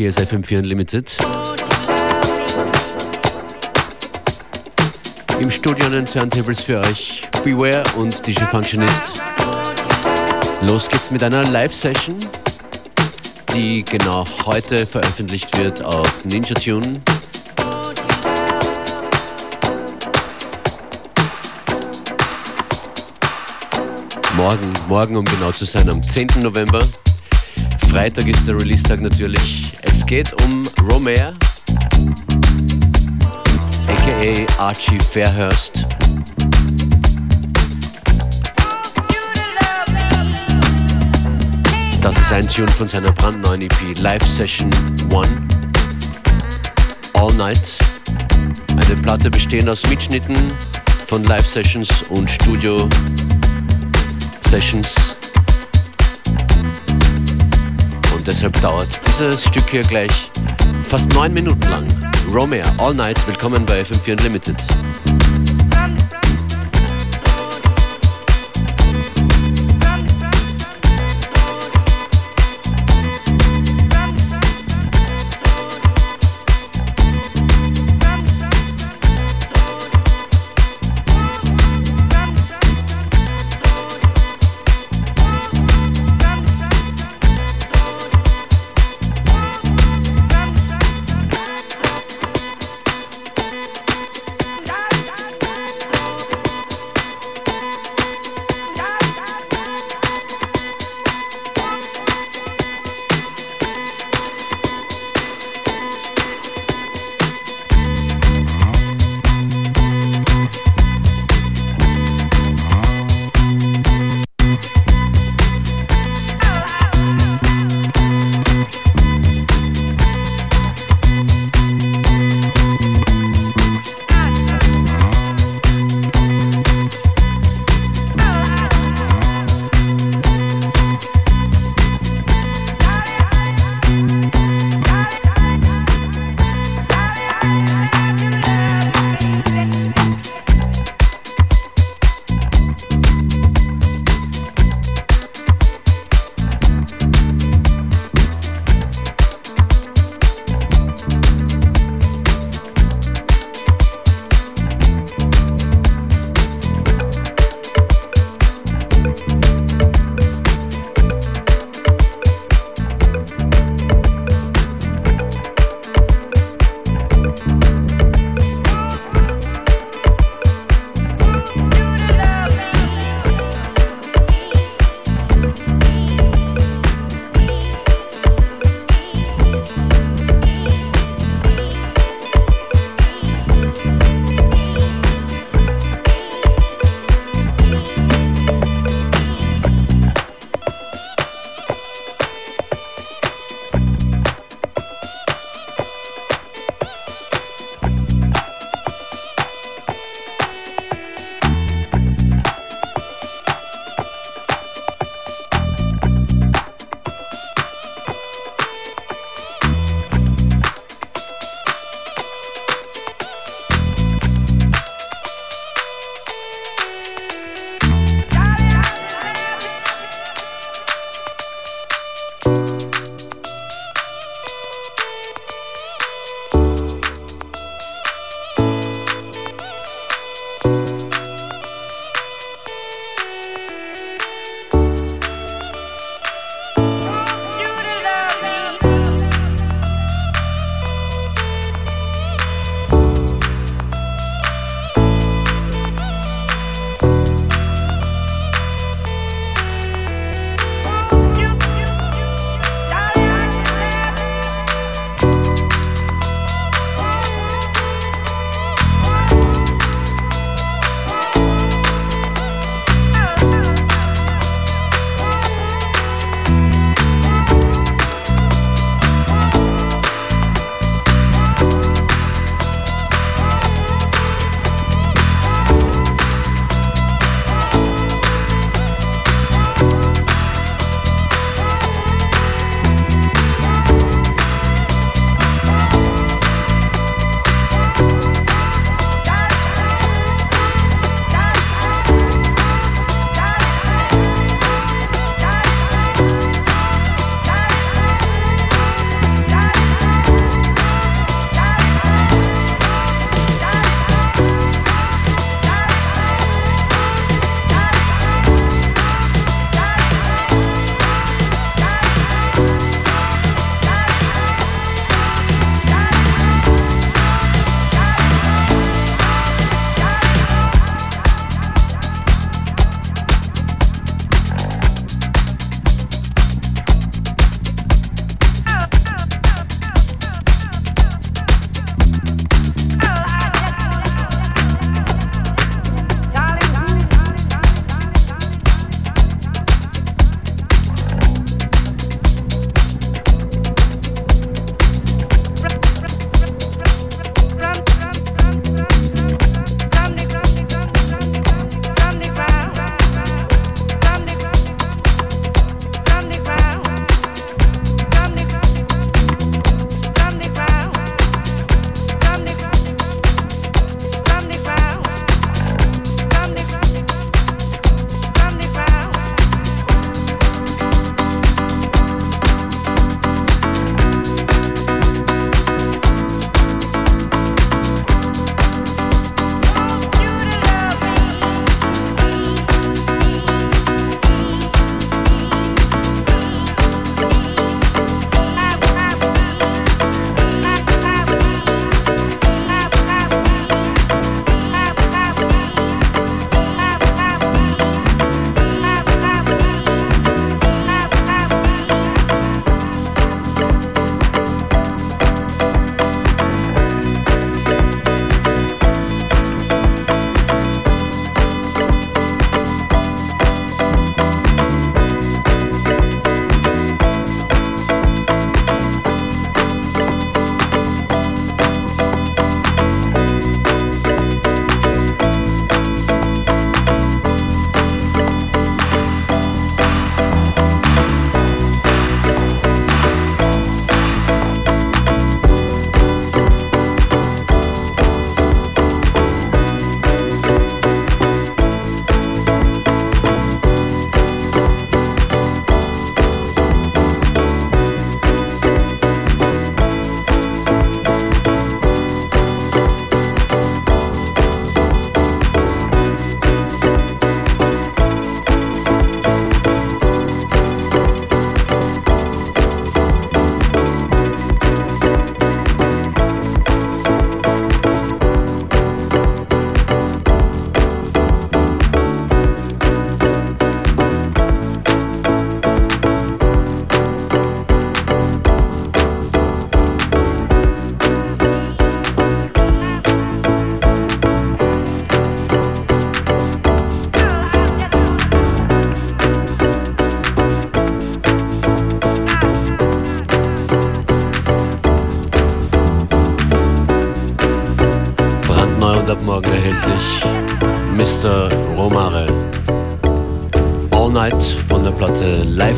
Hier ist FM4 Unlimited. Im Studio an den Turntables für euch Beware und DJ Functionist. Los geht's mit einer Live-Session, die genau heute veröffentlicht wird auf Ninja Tune. Morgen, morgen um genau zu sein, am 10. November. Freitag ist der Release-Tag natürlich. Es geht um Romare, aka Archie Fairhurst. Das ist ein Tune von seiner brandneuen EP Live Session 1 All Night. Eine Platte bestehend aus Mitschnitten von Live Sessions und Studio Sessions. Deshalb dauert dieses Stück hier gleich fast neun Minuten lang. Romeo, All Night, willkommen bei FM4 Unlimited.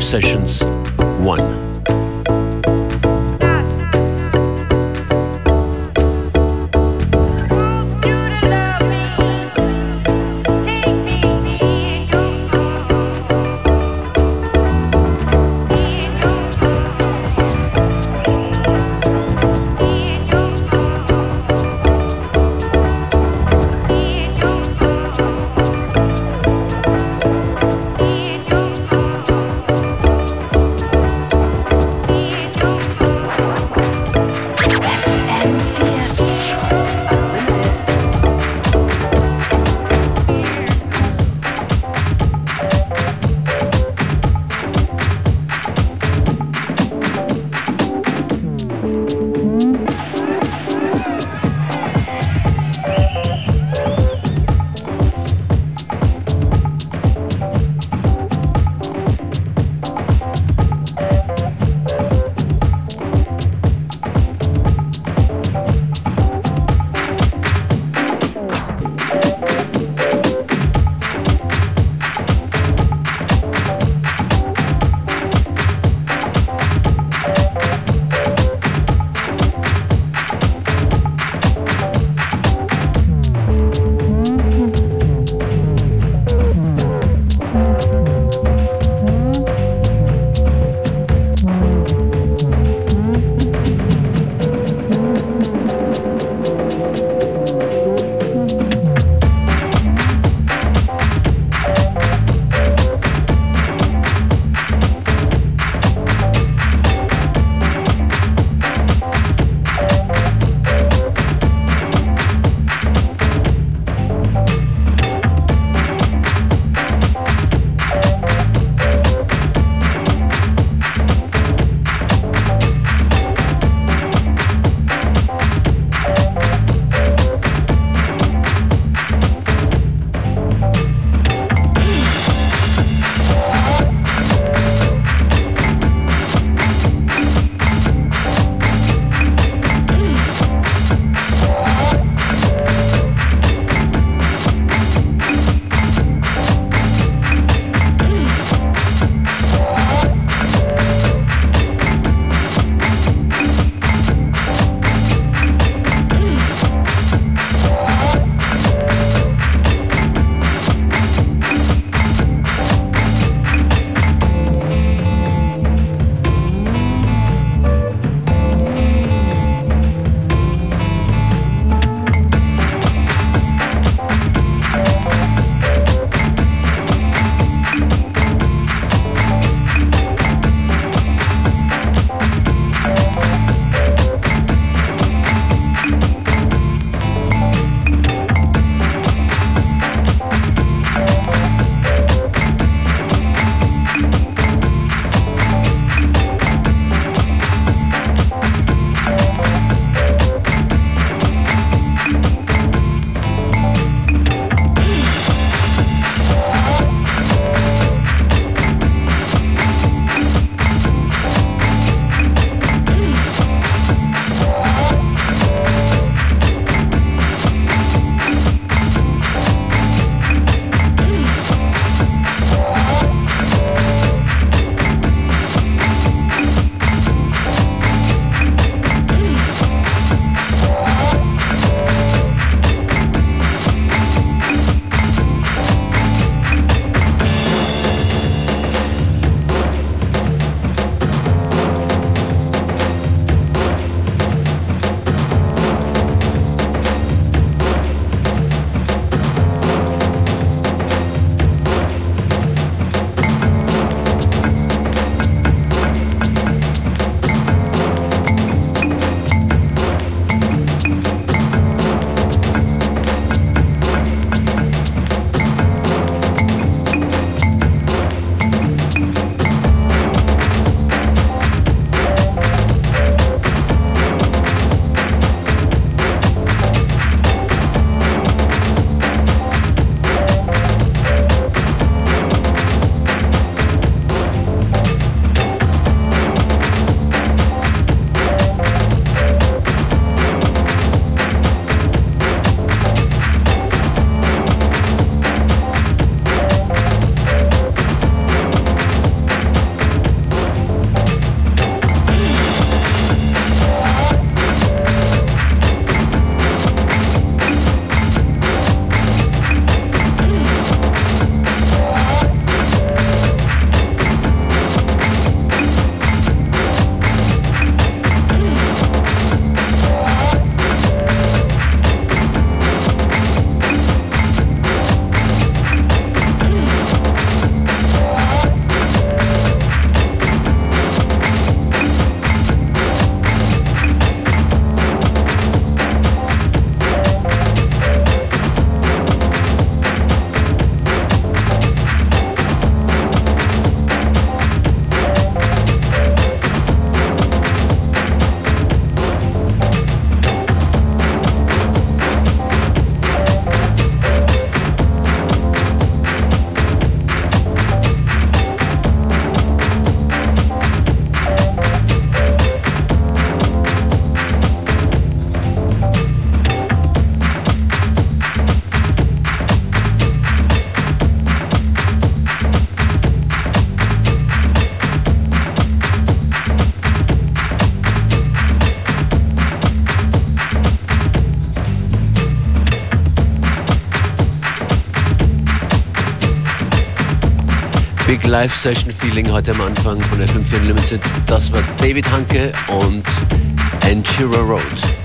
Sessions Big Live Session Feeling heute am Anfang von FM4 Unlimited. Das war David Hanke und Anchira Road.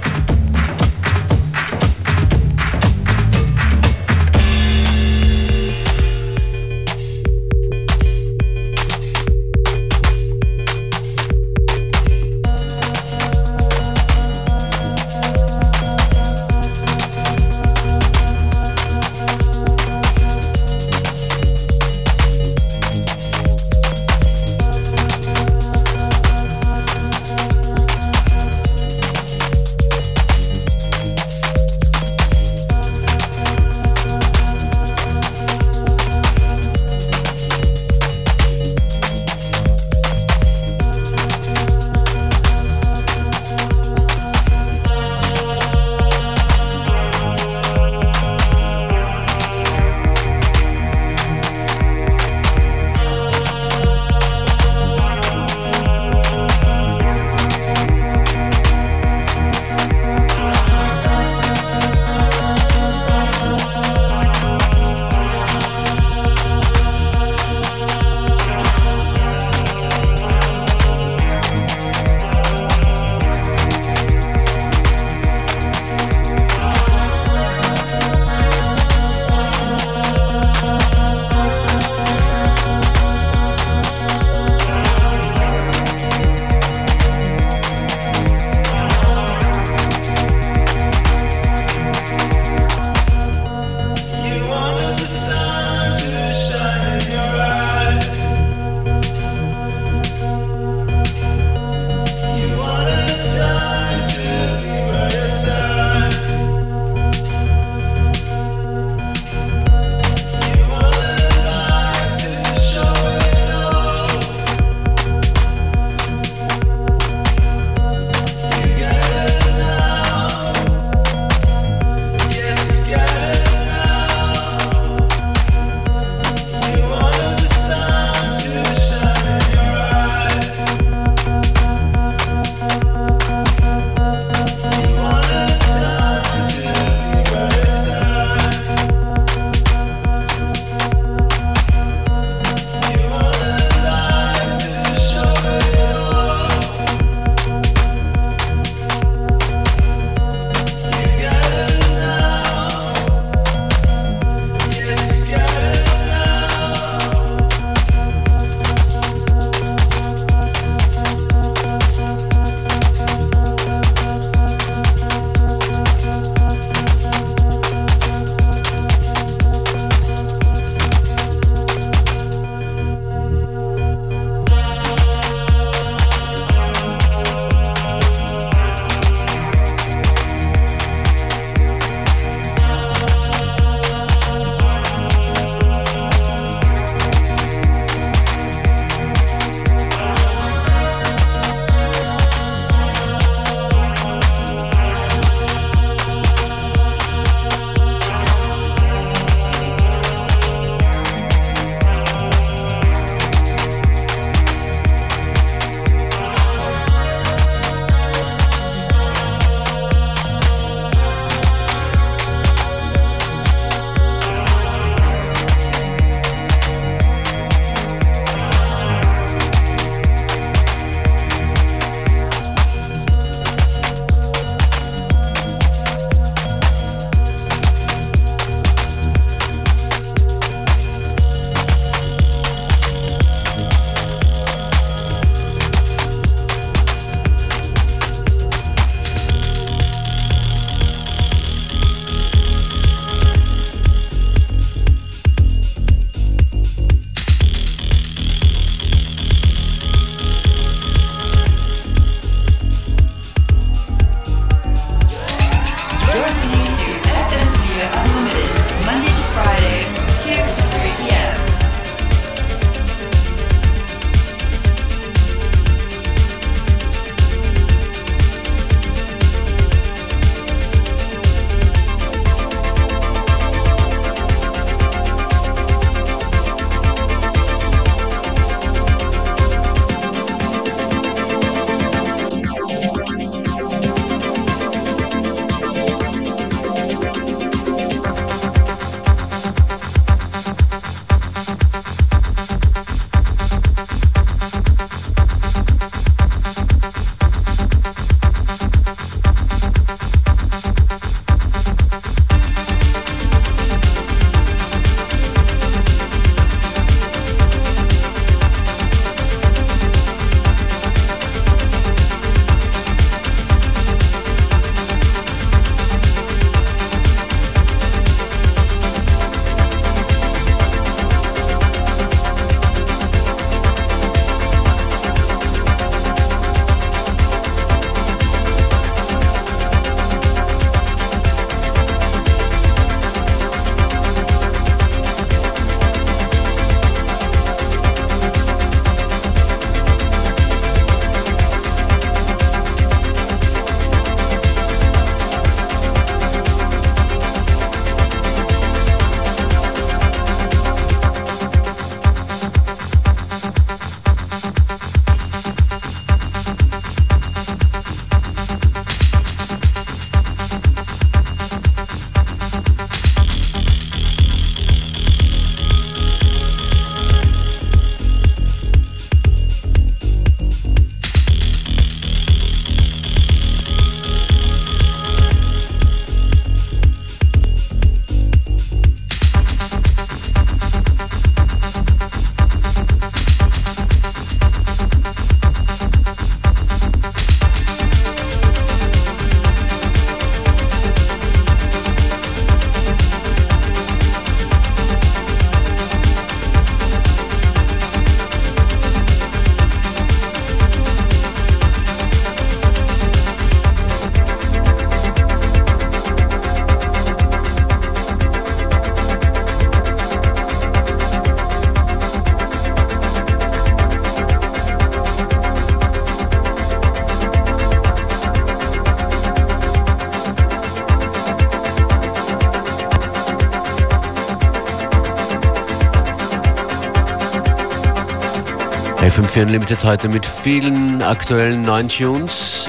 FM4 Unlimited heute mit vielen aktuellen neuen Tunes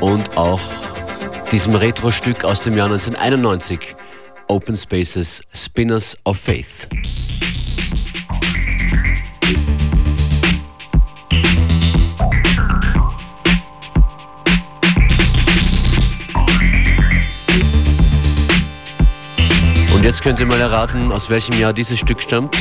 und auch diesem Retro-Stück aus dem Jahr 1991, Open Spaces Spinners of Faith. Und jetzt könnt ihr mal erraten, aus welchem Jahr dieses Stück stammt.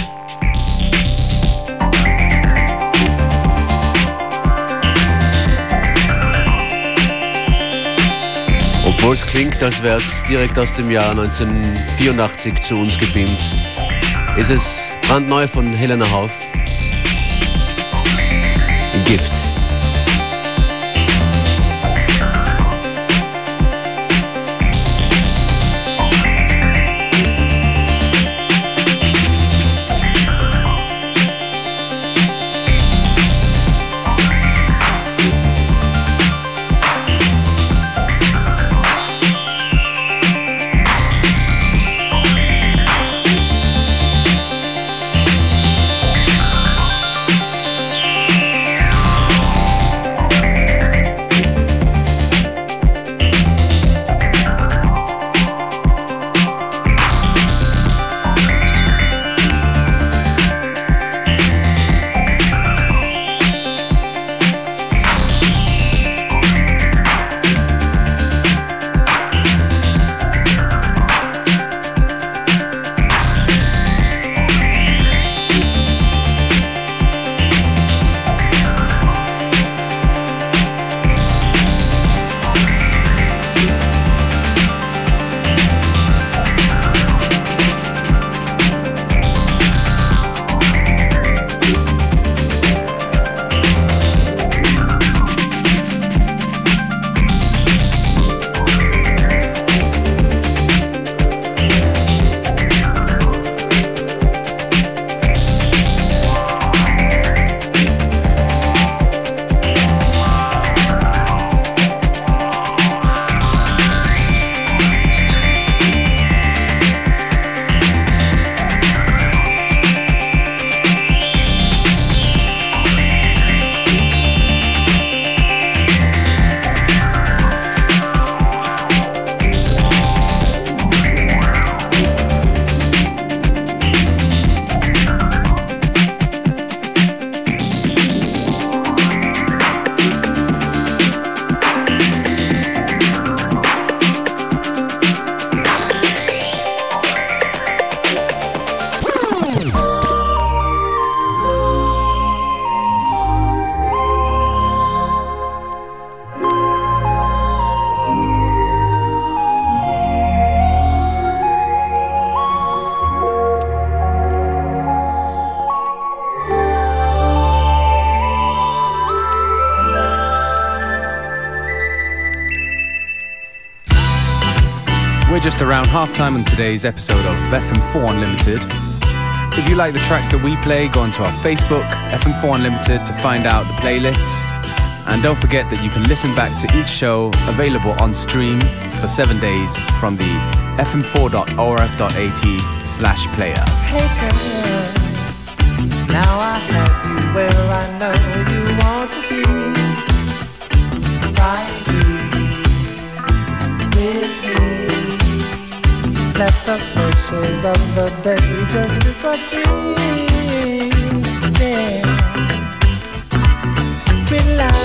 Obwohl es klingt, als wäre es direkt aus dem Jahr 1984 zu uns gebeamt, ist es brandneu von Helena Hauf. Gift. Around halftime on today's episode of FM4 Unlimited. If you like the tracks that we play, go onto our Facebook, FM4 Unlimited, to find out the playlists. And don't forget that you can listen back to each show available on stream for seven days from the fm4.orf.at slash player. Now I have you where I know you want to be. Right Let the pressures of the day just disappear. Yeah. Relax,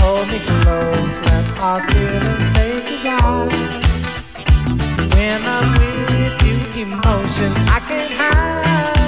hold me close, let our feelings take a ride. When I'm with you, emotions I can't hide.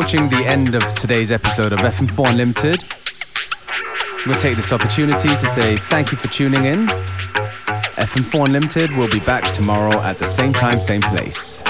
Approaching the end of today's episode of FM4 Unlimited. We'll take this opportunity to say thank you for tuning in. FM4 Unlimited will be back tomorrow at the same time, same place.